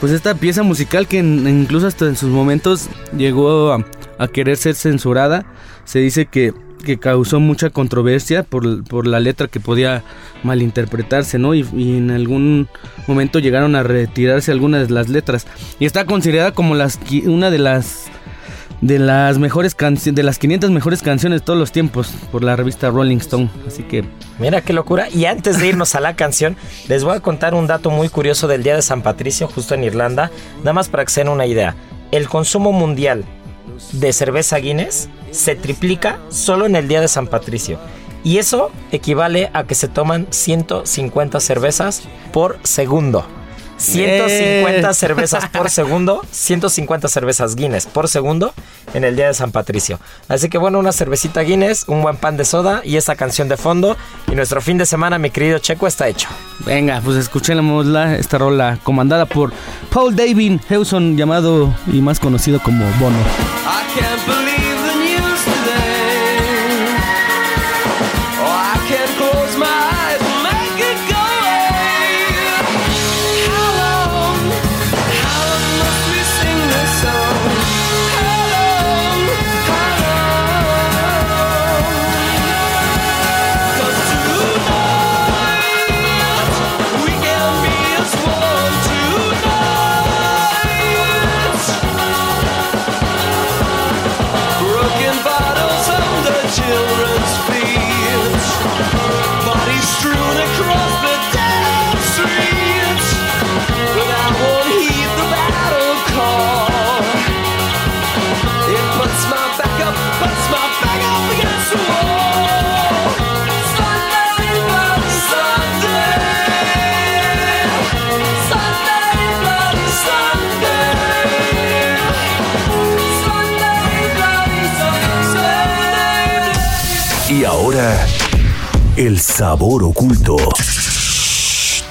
pues esta pieza musical que incluso hasta en sus momentos llegó a, a querer ser censurada. Se dice que, que causó mucha controversia por, por la letra que podía malinterpretarse, ¿no? Y, y en algún momento llegaron a retirarse algunas de las letras. Y está considerada como las, una de las de las mejores canciones, de las 500 mejores canciones de todos los tiempos por la revista Rolling Stone. Así que Mira qué locura. Y antes de irnos a la canción, les voy a contar un dato muy curioso del Día de San Patricio, justo en Irlanda, nada más para que se den una idea. El consumo mundial de cerveza Guinness se triplica solo en el Día de San Patricio. Y eso equivale a que se toman 150 cervezas por segundo. 150 Eh. cervezas por [laughs] segundo, 150 cervezas Guinness por segundo en el día de San Patricio. Así que bueno, una cervecita Guinness, un buen pan de soda y esa canción de fondo. Y nuestro fin de semana, mi querido Checo, está hecho. venga, pues escuchémosla, esta rola comandada por Paul David Hewson, llamado y más conocido como Bono. I can't el sabor oculto.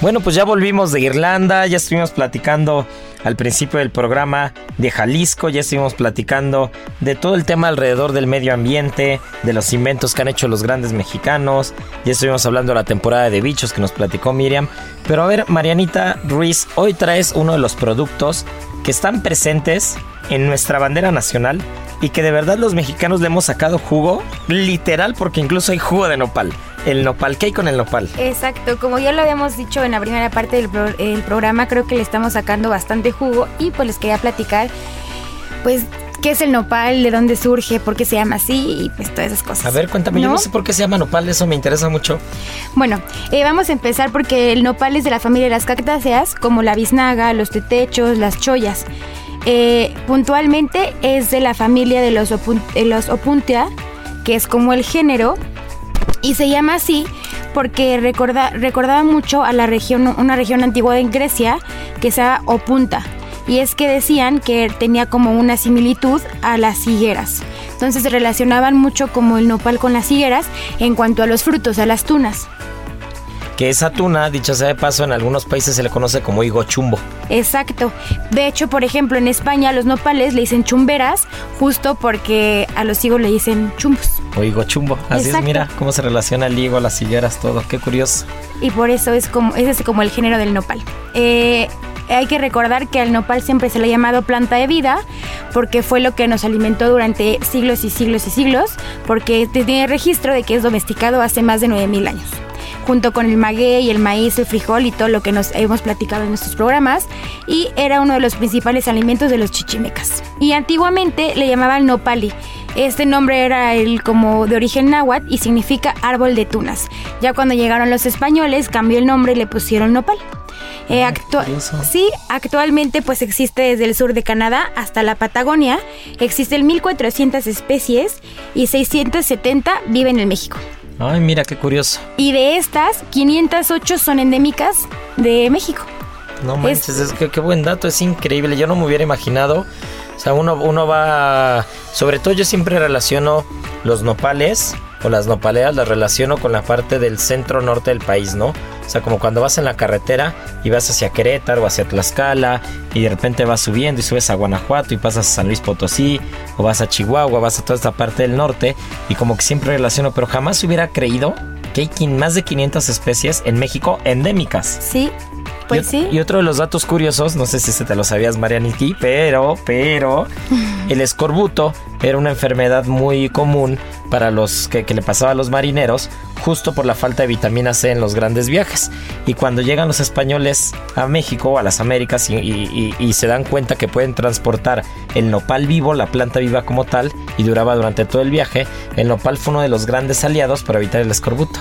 Bueno, pues ya volvimos de Irlanda, ya estuvimos platicando al principio del programa de Jalisco, ya estuvimos platicando de todo el tema alrededor del medio ambiente, de los inventos que han hecho los grandes mexicanos, ya estuvimos hablando de la temporada de bichos que nos platicó Miriam. Pero a ver, Marianita Ruiz, hoy traes uno de los productos que están presentes en nuestra bandera nacional y que de verdad los mexicanos le hemos sacado jugo, literal, porque incluso hay jugo de nopal. El nopal, ¿qué hay con el nopal? Exacto, como ya lo habíamos dicho en la primera parte del pro- el programa, creo que le estamos sacando bastante jugo y pues les quería platicar, pues, qué es el nopal, de dónde surge, por qué se llama así y pues todas esas cosas. A ver, cuéntame, yo ¿No? no sé por qué se llama nopal, eso me interesa mucho. Bueno, eh, vamos a empezar porque el nopal es de la familia de las cactáceas, como la biznaga, los tetechos, las chollas. Eh, puntualmente es de la familia de los, opun- opuntia, que es como el género, y se llama así porque recorda- recordaba mucho a la región, una región antigua en Grecia que se llama Opunta. Y es que decían que tenía como una similitud a las higueras. Entonces se relacionaban mucho como el nopal con las higueras en cuanto a los frutos, a las tunas. Que esa tuna, dicho sea de paso, en algunos países se le conoce como higo chumbo. Exacto. De hecho, por ejemplo, en España a los nopales le dicen chumberas justo porque a los higos le dicen chumbos. O higo chumbo. Así es, Exacto. mira cómo se relaciona el higo, las higueras, todo. Qué curioso. y por eso es como ese es como el género del nopal. Eh, hay que recordar que al nopal siempre se le ha llamado planta de vida porque fue lo que nos alimentó durante siglos y siglos y siglos, porque tiene registro de que es domesticado hace más de 9000 años. Junto con el maguey, el maíz, el frijol y todo lo que nos hemos platicado en nuestros programas, y era uno de los principales alimentos de los chichimecas. Y antiguamente le llamaban nopali, este nombre era el como de origen náhuatl y significa árbol de tunas. Ya cuando llegaron los españoles cambió el nombre y le pusieron nopal. Eh, curioso. sí, actualmente pues existe desde el sur de Canadá hasta la Patagonia. Existen 1400 especies y 670 viven en México. Ay, mira qué curioso. Y de estas, 508 son endémicas de México. No manches, es que qué buen dato, es increíble. Yo no me hubiera imaginado. O sea, uno, uno va. Sobre todo, yo siempre relaciono los nopales o las nopaleas, las relaciono con la parte del centro norte del país, ¿no? O sea, como cuando vas en la carretera y vas hacia Querétaro o hacia Tlaxcala y de repente vas subiendo y subes a Guanajuato y pasas a San Luis Potosí o vas a Chihuahua, vas a toda esta parte del norte y como que siempre relaciono, pero jamás hubiera creído que hay más de 500 especies en México endémicas. Sí, pues y, sí. Y otro de los datos curiosos, no sé si se te lo sabías, Marianiki, pero, pero, [laughs] el escorbuto era una enfermedad muy común para los que, le pasaba a los marineros, justo por la falta de vitamina C en los grandes viajes. Y cuando llegan los españoles a México o a las Américas y- y se dan cuenta que pueden transportar el nopal vivo, la planta viva como tal, y duraba durante todo el viaje, el nopal fue uno de los grandes aliados para evitar el escorbuto.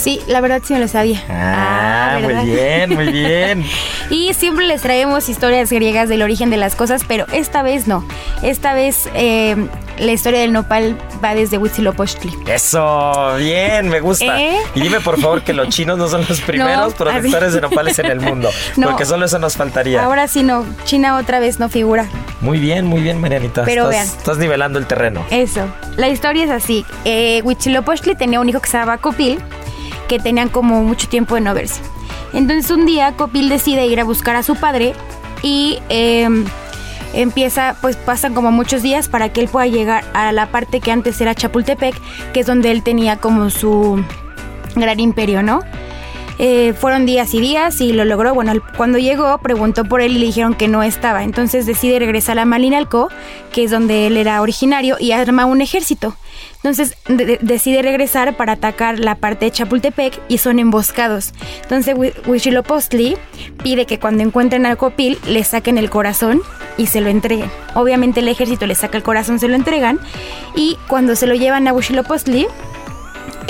Sí, la verdad sí me lo sabía. Ah, muy ¿verdad? bien, muy bien. [laughs] Y siempre les traemos historias griegas del origen de las cosas, pero esta vez no. Esta vez eh, la historia del nopal va desde Huitzilopochtli. Eso, bien, me gusta. ¿Eh? Y dime por favor que los chinos no son los [laughs] primeros No, productores de nopales en el mundo, [laughs] No. porque solo eso nos faltaría. Ahora sí no, China otra vez no figura. Muy bien, muy bien, Marianita. Pero estás, vean. estás nivelando el terreno. Eso. La historia es así. Eh, Huitzilopochtli tenía un hijo que se llamaba Copil, que tenían como mucho tiempo de no verse. Entonces un día Copil decide ir a buscar a su padre y eh, empieza, pues pasan como muchos días para que él pueda llegar a la parte que antes era Chapultepec, que es donde él tenía como su gran imperio, ¿no? Eh, fueron días y días y lo logró. Bueno, cuando llegó, preguntó por él y le dijeron que no estaba. Entonces decide regresar a Malinalco, que es donde él era originario, y arma un ejército. Entonces de- de- decide regresar para atacar la parte de Chapultepec y son emboscados. Entonces Hui- Huitzilopochtli pide que cuando encuentren al Copil le saquen el corazón y se lo entreguen. Obviamente el ejército le saca el corazón, se lo entregan y cuando se lo llevan a Huitzilopochtli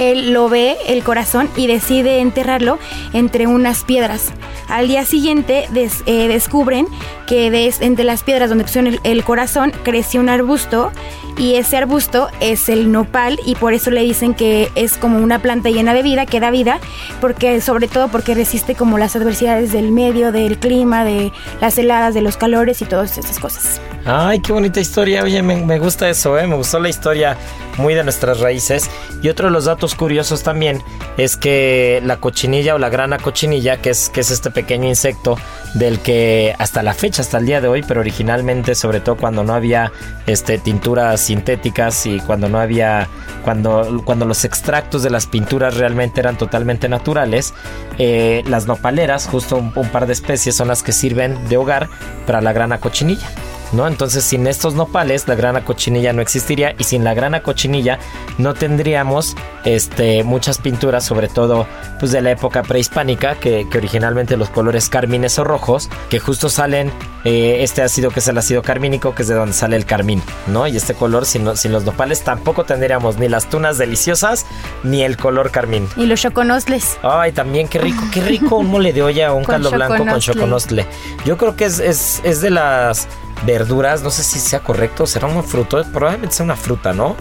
él lo ve el corazón y decide enterrarlo entre unas piedras. Al día siguiente eh, descubren que des- entre las piedras donde pusieron el, corazón creció un arbusto y ese arbusto es el nopal y por eso le dicen que es como una planta llena de vida, que da vida, porque sobre todo porque resiste como las adversidades del medio, del clima, de las heladas, de los calores y todas esas cosas. Ay, qué bonita historia. Oye, me, me gusta eso, ¿eh? Me gustó la historia muy de nuestras raíces. Y otro de los datos curiosos también es que la cochinilla o la grana cochinilla, que es, que es este pequeño insecto del que hasta la fecha, hasta el día de hoy, pero originalmente, sobre todo cuando no había este, tinturas sintéticas y cuando no había, cuando, cuando los extractos de las pinturas realmente eran totalmente naturales, eh, las nopaleras, justo un, un par de especies, son las que sirven de hogar para la grana cochinilla. ¿No? Entonces sin estos nopales la grana cochinilla no existiría y sin la grana cochinilla no tendríamos este, muchas pinturas, sobre todo pues de la época prehispánica, que, que originalmente los colores carmines o rojos, que justo salen eh, este ácido que es el ácido carmínico, que es de donde sale el carmín, ¿no? Y este color sin, sin los nopales tampoco tendríamos ni las tunas deliciosas ni el color carmín. Y los choconosles. Ay, también qué rico, qué rico un mole de olla o un [laughs] caldo blanco con choconostle. Yo creo que es, es, es de las verduras, no sé si sea correcto, será un fruto, probablemente sea una fruta, ¿no?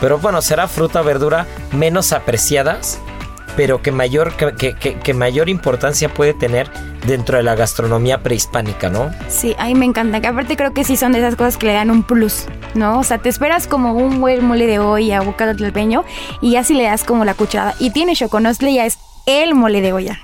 Pero bueno, será fruta verdura menos apreciadas, pero que mayor, que, que- que- mayor importancia puede tener dentro de la gastronomía prehispánica, ¿no? Sí, a me encanta. Que aparte creo que sí son de esas cosas que le dan un plus, ¿no? O sea, te esperas como un buen mole de olla, bocado tlalpeño, y ya si le das como la cucharada. Y tiene choconostle, ya es el mole de olla.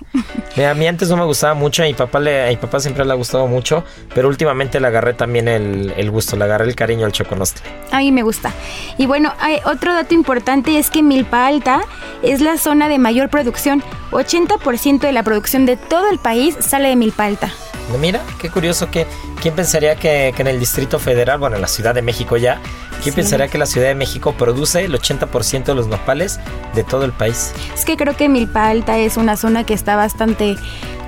Mira, a mí antes no me gustaba mucho, a mi papá, le, a mi papá siempre le ha gustado mucho, pero últimamente le agarré también el, el gusto, le agarré el cariño al choconostle. A mí me gusta. Y bueno, hay otro dato importante es que Milpa Alta es la zona de mayor producción. 80% de la producción de todo el país sale de Milpa Alta. Mira, qué curioso que quién pensaría que, que en el Distrito Federal, bueno, en la Ciudad de México ya, quién Sí. pensaría que la Ciudad de México produce el 80% de los nopales de todo el país. Es que creo que Milpa Alta es una zona que está bastante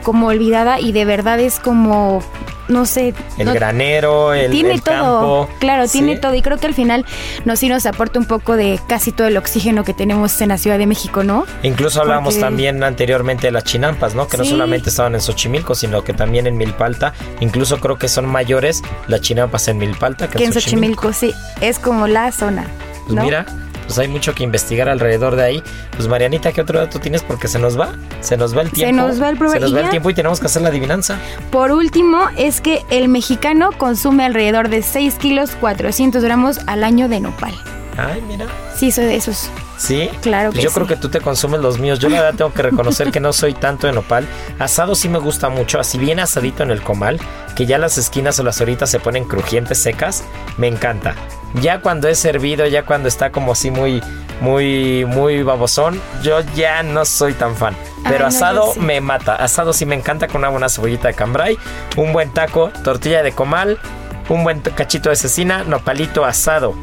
como olvidada y de verdad es como, no sé... El no- granero, el, tiene el todo, campo. claro, Sí. tiene todo y creo que al final nos sí nos aporta un poco de casi todo el oxígeno que tenemos en la Ciudad de México, ¿no? Incluso hablábamos Porque- también anteriormente de las chinampas, ¿no? Que no solamente estaban en Xochimilco, sino que también en Milpalta. Incluso creo que son mayores las chinampas en Milpalta que, Que en Xochimilco, sí, es como la zona, Pues ¿no? mira, pues hay mucho que investigar alrededor de ahí. Pues Marianita, ¿qué otro dato tienes? Porque se nos va, se nos va el Se tiempo. nos va el Se nos va el tiempo y tenemos que hacer la adivinanza. Por último, es que el mexicano consume alrededor de 6 kilos 400 gramos al año de nopal. Ay, mira. Sí, soy de esos. Sí, Claro Pues que yo sí. creo que tú te consumes los míos. Yo la verdad tengo que reconocer que no soy tanto de nopal. Asado sí me gusta mucho, así bien asadito en el comal, que ya las esquinas o las horitas se ponen crujientes, secas, me encanta. Ya cuando es servido, ya cuando está como así muy, muy, muy babosón, yo ya no soy tan fan. Pero Ay, asado sí. me mata. Asado sí me encanta con una buena cebollita de cambray, un buen taco, tortilla de comal, un buen cachito de cecina, nopalito asado.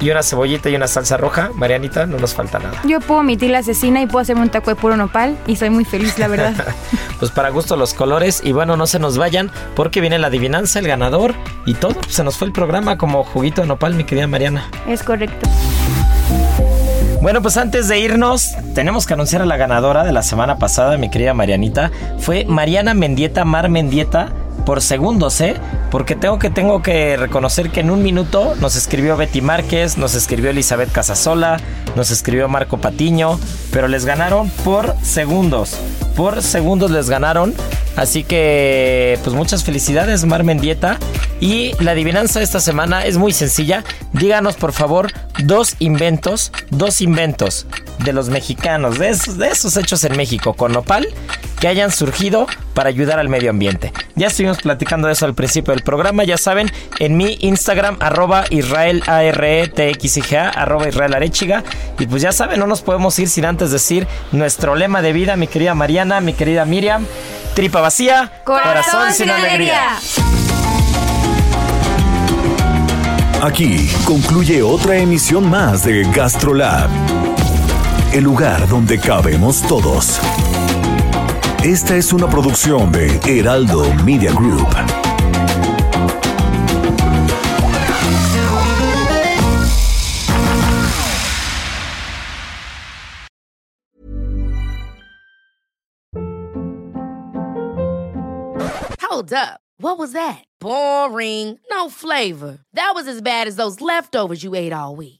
Y una cebollita y una salsa roja, Marianita, no nos falta nada. Yo puedo omitir la asesina y puedo hacerme un taco de puro nopal y soy muy feliz, la verdad. [laughs] Pues para gusto los colores y bueno, no se nos vayan porque viene la adivinanza, el ganador y todo. Pues se nos fue el programa como juguito de nopal, mi querida Mariana. es correcto. Bueno, pues antes de irnos, tenemos que anunciar a la ganadora de la semana pasada, mi querida Marianita. Fue Mariana Mendieta Mar Mendieta por segundos, ¿eh? Porque tengo que, tengo que reconocer que en un minuto nos escribió Betty Márquez, nos escribió Elizabeth Casasola, nos escribió Marco Patiño, pero les ganaron por segundos. Por segundos les ganaron. Así que, pues muchas felicidades, Mar Mendieta. Y la adivinanza de esta semana es muy sencilla. Díganos, por favor, dos inventos, dos inventos de los mexicanos, de esos, de esos hechos en México con nopal, que hayan surgido para ayudar al medio ambiente. Ya estuvimos platicando de eso al principio del programa, ya saben, en mi Instagram, arroba Israel ARETXIGA, arroba Israel Arechiga. Y pues ya saben, no nos podemos ir sin antes decir nuestro lema de vida, mi querida Mariana, mi querida Miriam. Tripa vacía, Corazón sin alegría. Aquí concluye otra emisión más de GastroLab, el lugar donde cabemos todos. Esta es una producción de Heraldo Media Group. Hold up. What was that? Boring. No flavor. That was as bad as those leftovers you ate all week.